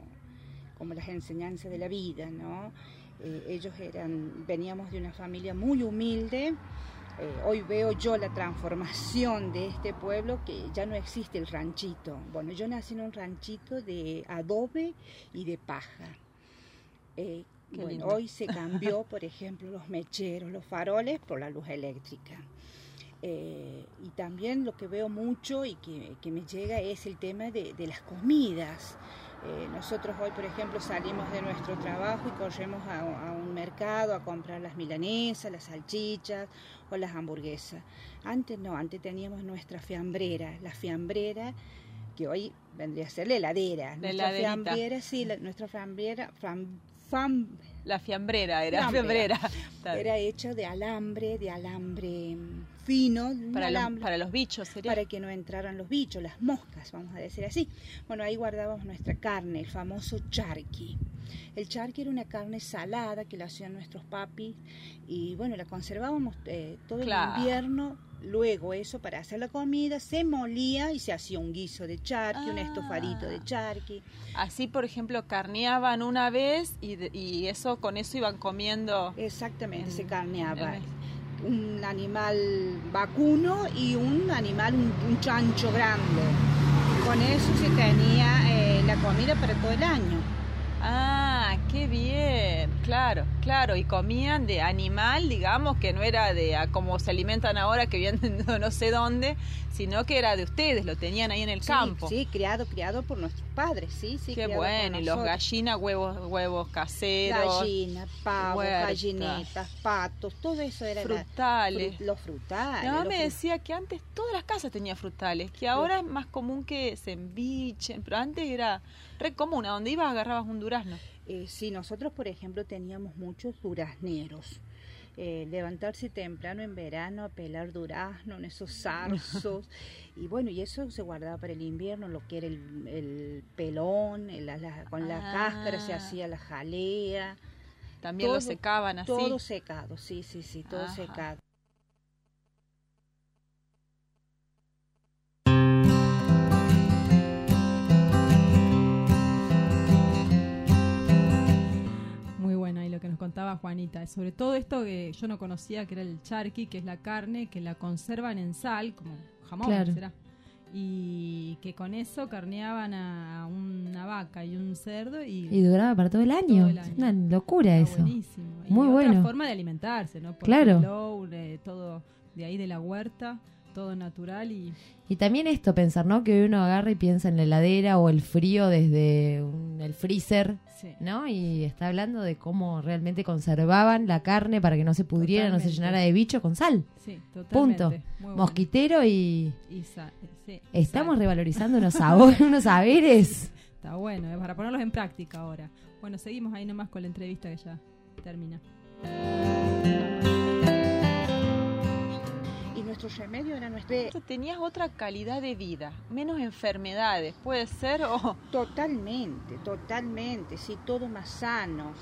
como las enseñanzas de la vida, ¿no? Eh, ellos eran, veníamos de una familia muy humilde. Eh, hoy veo yo la transformación de este pueblo que ya no existe el ranchito. Bueno, yo nací en un ranchito de adobe y de paja. Eh, bueno, lindo. hoy se cambió, por ejemplo, los mecheros, los faroles por la luz eléctrica. Eh, y también lo que veo mucho y que, que me llega es el tema de, de las comidas. Eh, nosotros hoy, por ejemplo, salimos de nuestro trabajo y corremos a, a un mercado a comprar las milanesas, las salchichas o las hamburguesas. Antes no, antes teníamos nuestra fiambrera, la fiambrera que hoy vendría a ser la heladera. La nuestra heladerita. fiambrera, sí, la- nuestra fiambrera, fam- fam- La fiambrera, era Fiambrera. fiambrera. Era hecha de alambre, de alambre mm, fino, Para los, alambre, para los bichos sería. para que no entraran los bichos, las moscas, vamos a decir así. Bueno, ahí guardábamos nuestra carne, el famoso charqui. El charqui era una carne salada que la hacían nuestros papis y bueno, la conservábamos eh, todo Claro. el invierno. Luego eso, para hacer la comida, se molía y se hacía un guiso de charqui, un estofadito Ah. de charqui. Así, por ejemplo, carneaban una vez y, y eso con eso iban comiendo. Exactamente, se carneaba. en- Un animal vacuno y un animal, un, chancho grande. Con eso se tenía eh, la comida para todo el año. Ah, qué bien, claro, claro, y comían de animal, digamos, que no era de a como se alimentan ahora, que vienen de no sé dónde, sino que era de ustedes, lo tenían ahí en el Sí, campo. Sí, criado, criado por nuestros padres, sí, sí. Qué bueno, y los gallinas, huevos, huevos caseros. Gallinas, pavos, huerta. gallinetas, patos, todo eso era la- Frutales. fru- los frutales. Mi mamá me decía que antes todas las casas tenían frutales, que ahora es más común que se embichen, pero antes era re común, a donde ibas agarrabas un durazno. Eh, sí, nosotros, por ejemplo, teníamos muchos durazneros. Eh, levantarse temprano en verano a pelar durazno en esos zarzos. y bueno, y eso se guardaba para el invierno, lo que era el, el pelón, el- la- la- con la Ah. cáscara se hacía la jalea. También lo secaban así. Todo secado, sí, sí, sí, todo Ajá. secado. Muy bueno ahí lo que nos contaba Juanita. Sobre todo esto que yo no conocía, que era el charqui, que es la carne que la conservan en sal, como jamón, Claro. será. Y que con eso carneaban a una vaca y un cerdo y, Y duraba para todo el año. Todo el año. Es una locura Está eso. buenísimo. Y Muy otra bueno. forma de alimentarse, ¿no? Por Claro. de todo de ahí de la huerta, todo natural y Y también esto, pensar, ¿no? Que uno agarra y piensa en la heladera o el frío desde un- el freezer, Sí. ¿no? Y está hablando de cómo realmente conservaban la carne para que no se pudriera, no se llenara de bicho con sal. Sí, totalmente. Punto. Muy bueno. Mosquitero y... y sa- sí, Estamos sal. revalorizando unos sabores, unos saberes. Está bueno, es para ponerlos en práctica ahora. Bueno, seguimos ahí nomás con la entrevista que ya termina. Y nuestro remedio era nuestro... Tenías otra calidad de vida, menos enfermedades, puede ser o Totalmente, totalmente, sí, todo más sano.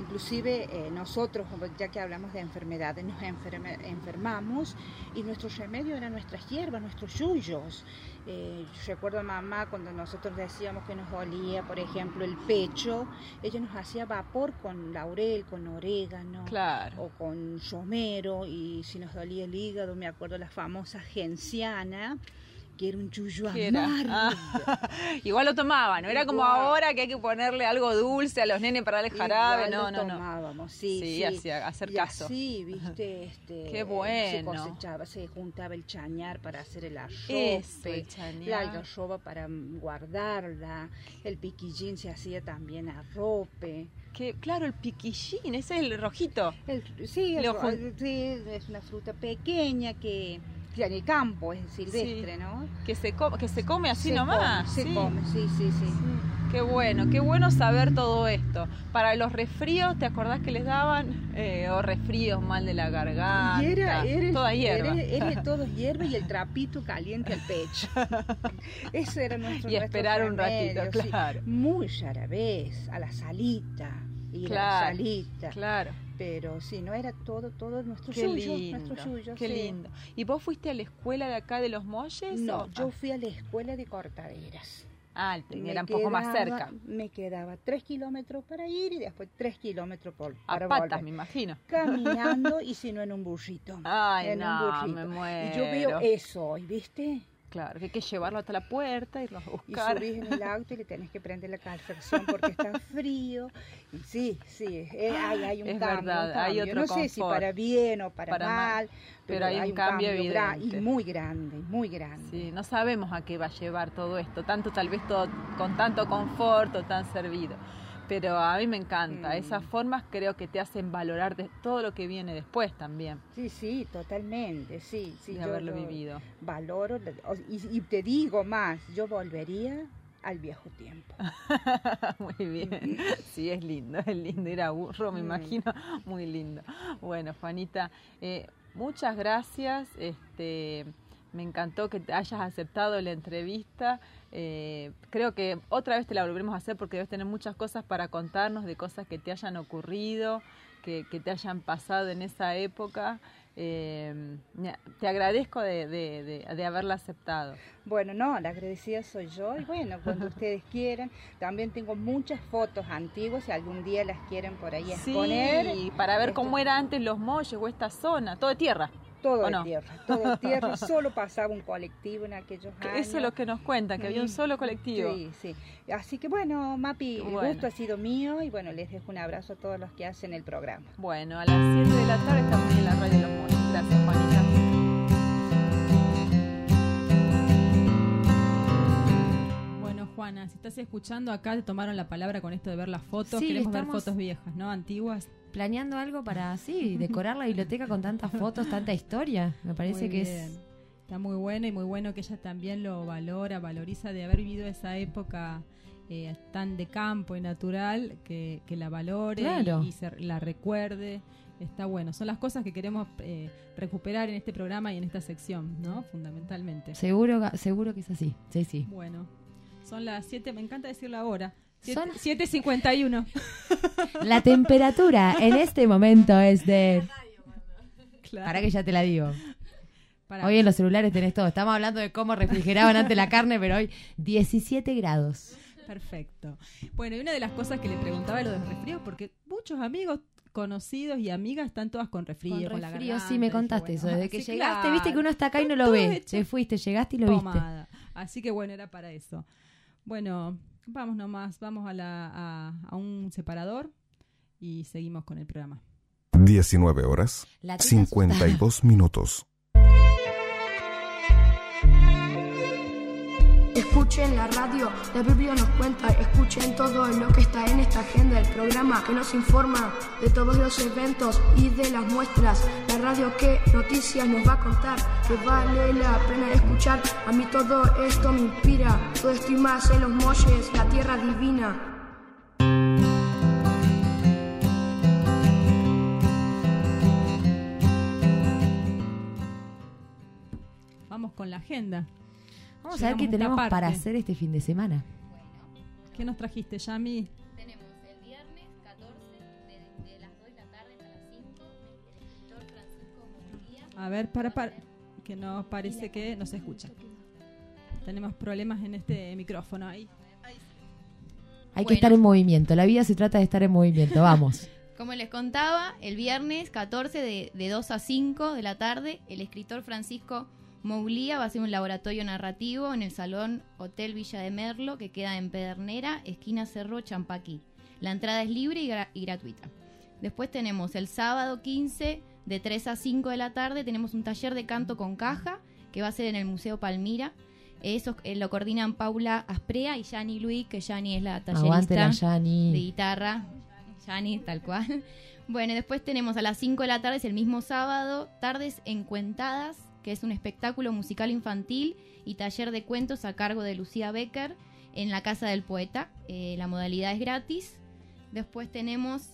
Inclusive eh, nosotros, ya que hablamos de enfermedades, nos enferme- enfermamos y nuestro remedio eran nuestras hierbas, nuestros yuyos. Eh, yo recuerdo a mamá cuando nosotros decíamos que nos dolía, por ejemplo, el pecho, ella nos hacía vapor con laurel, con orégano Claro. o con romero y si nos dolía el hígado, me acuerdo la famosa genciana, que era un yuyo. Ah, Igual lo tomaban, no era como Igual. ahora que hay que ponerle algo dulce a los nenes para darle jarabe, Igual no, lo no, no. tomábamos, sí, Sí, sí. hacia- hacer Y caso. así, viste, este, Qué Se bueno. cosechaba, se juntaba el chañar para hacer el arrope, el la algarroba para guardarla, el piquillín se hacía también arrope. Que, claro, el piquillín, ese es el rojito. El- sí, el jun- sí, es una fruta pequeña que, que en el campo es silvestre, Sí. ¿no? Que se, co- que se come así Se nomás. come, se sí. come, sí, sí, sí. Qué bueno, qué bueno saber todo esto. Para los resfríos, ¿te acordás que les daban? Eh, o resfríos mal de la garganta. Y era, era, toda hierba. Era, era todo hierba y el trapito caliente al pecho. Eso era nuestro Y esperar un ratito, remedio, sí. claro. Muy yarabés, a la salita. A la Claro, salita. claro. Pero sí, no era todo, todo nuestro Qué suyo, lindo, nuestro suyo, qué sí. lindo. ¿Y vos fuiste a la escuela de acá de los Molles? No, o- yo fui a la escuela de cortaderas. Ah, era un poco más cerca. Me quedaba tres kilómetros para ir y después tres kilómetros por, A para patas, volver. me imagino. Caminando y si no en un burrito. Ay, en un no, burrito. me Y yo veo muero. eso hoy, ¿viste? Claro, que hay que llevarlo hasta la puerta, irlo a Y buscar. subís en el auto y le tenés que prender la calefacción porque está frío. Y sí, sí, eh, hay, hay un Es cambio. verdad, un hay cambio. otro No sé si confort. para bien o para, Para mal, mal, pero hay un cambio gra- evidente. y muy grande, muy grande. Sí, no sabemos a qué va a llevar todo esto, tanto tal vez todo, con tanto confort o tan servido. Pero a mí me encanta, Mm. esas formas creo que te hacen valorar de todo lo que viene después también. Sí, sí, totalmente, sí. sí De yo haberlo vivido. Valoro, y, y te digo más, yo volvería al viejo tiempo. Muy bien. Sí, es lindo, es lindo ir a burro, Mm. me imagino. Muy lindo. Bueno, Juanita, eh, muchas gracias. Este, me encantó que te hayas aceptado la entrevista. Eh, creo que otra vez te la volveremos a hacer porque debes tener muchas cosas para contarnos de cosas que te hayan ocurrido, que, que te hayan pasado en esa época. Eh, te agradezco de, de- de- de haberla aceptado. Bueno, no, la agradecida soy yo y bueno, cuando ustedes quieran. También tengo muchas fotos antiguas, si algún día las quieren por ahí exponer. para ver Esto- cómo era antes los molles o esta zona, todo de tierra. Todo ¿o de no? tierra, todo de tierra, solo pasaba un colectivo en aquellos Que años. Eso es lo que nos cuenta, que había un Mm, solo colectivo. Sí, sí. Así que bueno, Mapi, el gusto ha sido mío y bueno, les dejo un abrazo a todos los que hacen el programa. Bueno, a las 7 de la tarde estamos en la radio de los molles. Gracias, Juanita. Bueno, Juana, si estás escuchando acá, te tomaron la palabra con esto de ver las fotos. Sí, Queremos ver fotos viejas, ¿no? Antiguas. Planeando algo para así, decorar la biblioteca con tantas fotos, tanta historia. Me parece Muy que bien. es. Está muy bueno y muy bueno que ella también lo valora, valoriza de haber vivido esa época eh, tan de campo y natural, que, que la valore y, se, la recuerde. Está bueno. Son las cosas que queremos eh, recuperar en este programa y en esta sección, ¿no? Fundamentalmente. Seguro, seguro que es así. Sí, sí. Bueno, son las 7, me encanta decir la hora. Son- 7.51. La temperatura en este momento es de. Claro. Para que ya te la digo. Hoy en los celulares tenés todo. Estamos hablando de cómo refrigeraban antes la carne, pero hoy 17 grados. Perfecto. Bueno, y una de las cosas que le preguntaba lo del resfrío, porque muchos amigos conocidos y amigas están todas con resfrío, con, la resfrío, garganta. sí, me Dije, contaste bueno, eso. Desde que sí, llegaste, claro. viste que uno está acá y no lo ve. Te fuiste, llegaste y lo viste. pomada. Así que bueno, era para eso. Bueno, vamos nomás, vamos a, la, a, a un separador y seguimos con el programa. 19 horas, La tía 52 minutos. Escuchen la radio, la Biblia nos cuenta, escuchen todo lo que está en esta agenda, el programa que nos informa de todos los eventos y de las muestras, la radio que noticias nos va a contar, que vale la pena escuchar, a mí todo esto me inspira, todo esto y más en los molles, la tierra divina. Vamos con la agenda. Vamos a ver qué tenemos parte. para hacer este fin de semana. ¿Qué nos trajiste, Yami? Tenemos el viernes 14 de, de las 2 de la tarde hasta las 5 el escritor Francisco Murguía. A ver, para, para, que nos parece que no se escucha. Tenemos problemas en este micrófono ahí. Hay Bueno. que estar en movimiento. La vida se trata de estar en movimiento. Vamos. Como les contaba, el viernes 14 de, de 2 a 5 de la tarde, el escritor Francisco Moulía va a hacer un laboratorio narrativo en el Salón Hotel Villa de Merlo, que queda en Pedernera, esquina Cerro Champaquí. La entrada es libre y, gra- y gratuita. Después tenemos el sábado 15 de 3 a 5 de la tarde, tenemos un taller de canto con caja, que va a ser en el Museo Palmira. Eso eh, lo coordinan Paula Asprea y Yani Luis, que Yani es la la tallerista Yani. de guitarra. Yani, tal cual. Bueno, después tenemos a las 5 de la tarde, es el mismo sábado, Tardes Encuentadas, que es un espectáculo musical infantil y taller de cuentos a cargo de Lucía Becker en la Casa del Poeta. Eh, la modalidad es gratis. Después tenemos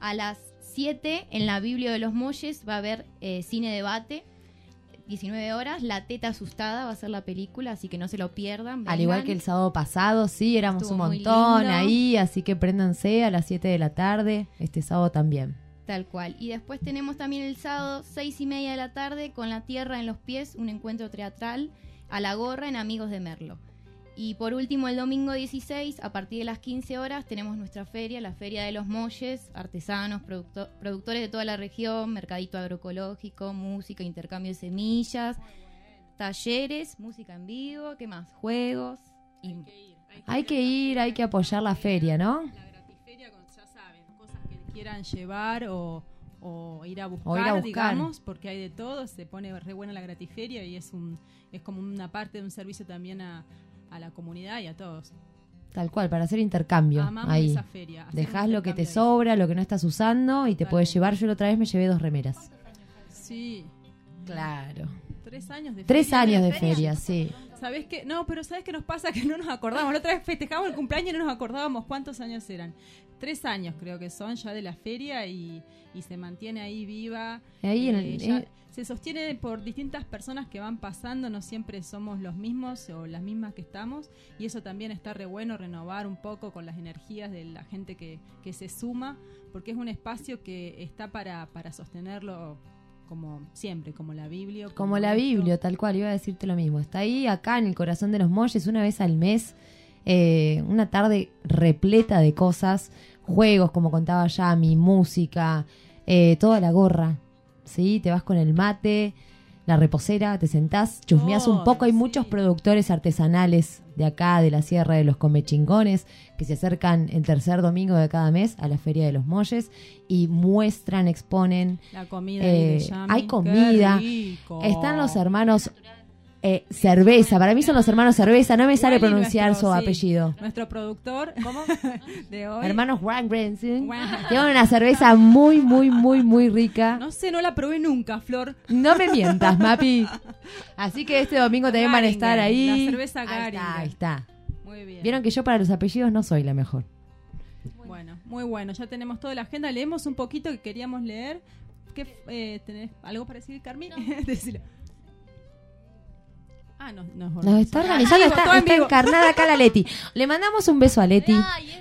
a las 7 en la Biblia de los Molles, va a haber eh, cine debate. 19 horas, La Teta Asustada va a ser la película, así que no se lo pierdan. Al igual que el sábado pasado, sí, éramos Estuvo un montón ahí, así que préndanse a las 7 de la tarde, este sábado también. Tal cual. Y después tenemos también el sábado, seis y media de la tarde, con la tierra en los pies, un encuentro teatral a la gorra en Amigos de Merlo. Y por último, el domingo 16, a partir de las 15 horas, tenemos nuestra feria, la Feria de los Molles, artesanos, producto- productores de toda la región, mercadito agroecológico, música, intercambio de semillas, talleres, música en vivo, ¿qué más? Juegos. y- Hay que ir, hay que apoyar la feria, ¿no? Quieran llevar o, o ir a buscar, O ir a buscar. digamos, porque hay de todo, se pone re buena la gratiferia y es un es como una parte de un servicio también a, a la comunidad y a todos. Tal cual, para hacer intercambio. Amamos ahí. esa feria, Dejás lo que te ahí. sobra, lo que no estás usando y te puedes llevar. Yo la otra vez me llevé dos remeras. Sí. Claro. Tres años de Tres feria. años de feria, sí. ¿Sabés qué? No, pero ¿sabés qué nos pasa? Que no nos acordamos. La otra vez festejamos el cumpleaños y no nos acordábamos cuántos años eran. Tres años creo que son ya de la feria y, y se mantiene ahí viva. Ahí en Eh, el- ya eh. Se sostiene por distintas personas que van pasando, no siempre somos los mismos o las mismas que estamos. Y eso también está re bueno, renovar un poco con las energías de la gente que, que se suma, porque es un espacio que está para, para sostenerlo como siempre, como la Biblia. Como la. Biblia, tal cual, iba a decirte lo mismo. Está ahí, acá en el corazón de los molles, una vez al mes, eh, una tarde repleta de cosas, juegos, como contaba Yami, música, eh, toda la gorra, ¿sí? Te vas con el mate, la reposera, te sentás, chusmeás un poco. Hay muchos productores artesanales de acá, de la Sierra de los Comechingones, que se acercan el tercer domingo de cada mes a la Feria de los Molles y muestran, exponen. La comida de Eh, hay qué comida. Están los hermanos eh, Cerveza. Para mí son los hermanos Cerveza. No me sale pronunciar nuestro, su sí, apellido. Nuestro productor de hoy. Hermanos Wangrensen. Llevan una cerveza muy, muy, muy, muy rica. No sé, no la probé nunca, Flor. No me mientas, Mapi. Así que este domingo también van a estar ahí. La cerveza Ahí Garinger. está, ahí está. Muy bien. Vieron que yo para los apellidos no soy la mejor. Bueno, muy bueno. Ya tenemos toda la agenda. Leemos un poquito que queríamos leer. ¿Qué, eh, ¿Tenés algo para decir, Carmi? Decilo. Ah, no, no. Nos está organizando, está, está encarnada acá la Leti. Le mandamos un beso a Leti.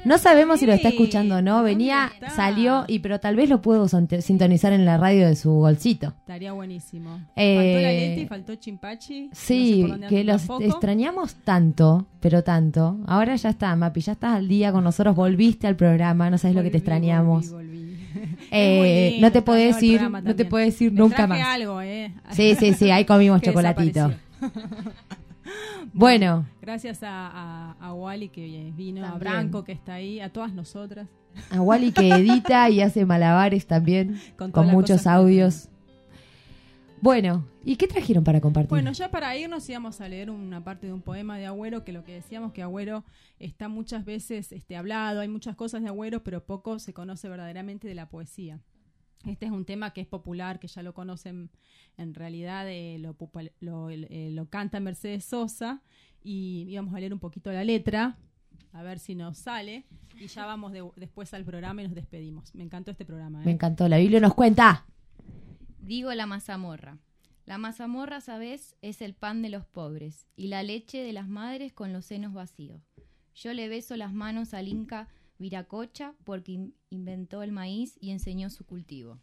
No sabemos si lo está escuchando o no. Venía, salió, y pero tal vez lo puedo sintonizar en la radio de su bolsito. Estaría buenísimo. Eh, faltó la Leti, faltó Chimpachi. no sé Sí, que los tampoco. extrañamos tanto, pero tanto. Ahora ya está, Mapi, ya estás al día con nosotros, volviste al programa, no sabes lo que te extrañamos. Eh, lindo no te puedo estar, ¿no? Te Me nunca más. algo, ¿eh? Sí, sí, sí, ahí comimos chocolatito. Bueno. Gracias a, a, a Wally que vino, a. Branco que está ahí, a todas nosotras. A Wally que edita y hace malabares también, Con con, muchos audios. Bueno, ¿y qué trajeron para compartir? Bueno, ya para irnos íbamos a leer una parte de un poema de Agüero, que lo que decíamos que Agüero está muchas veces este, hablado, hay muchas cosas de Agüero, pero poco se conoce verdaderamente de la poesía. Este es un tema que es popular, que ya lo conocen en realidad, eh, lo, popul- lo, eh, lo canta Mercedes Sosa, y íbamos a leer un poquito la letra, a ver si nos sale, y ya vamos de- después al programa y nos despedimos. Me encantó este programa. ¿eh? Me encantó, la Biblia nos cuenta. Digo la mazamorra. La mazamorra, sabes, es el pan de los pobres y la leche de las madres con los senos vacíos. Yo le beso las manos al Inca Viracocha porque in- inventó el maíz y enseñó su cultivo.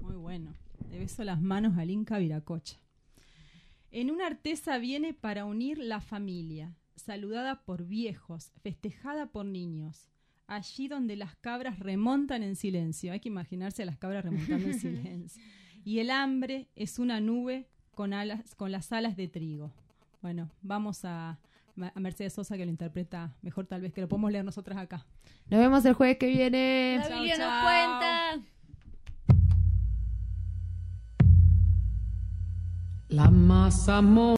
Muy bueno. Le beso las manos al Inca Viracocha. En una artesa viene para unir la familia, saludada por viejos, festejada por niños. Allí donde las cabras remontan en silencio. Hay que imaginarse a las cabras remontando en silencio. Y el hambre es una nube con, alas, con las alas de trigo. Bueno, vamos a, a Mercedes Sosa que lo interpreta mejor tal vez que lo podemos leer nosotras acá. Nos vemos el jueves que viene. La Chau, nos cuenta. La mazamorra.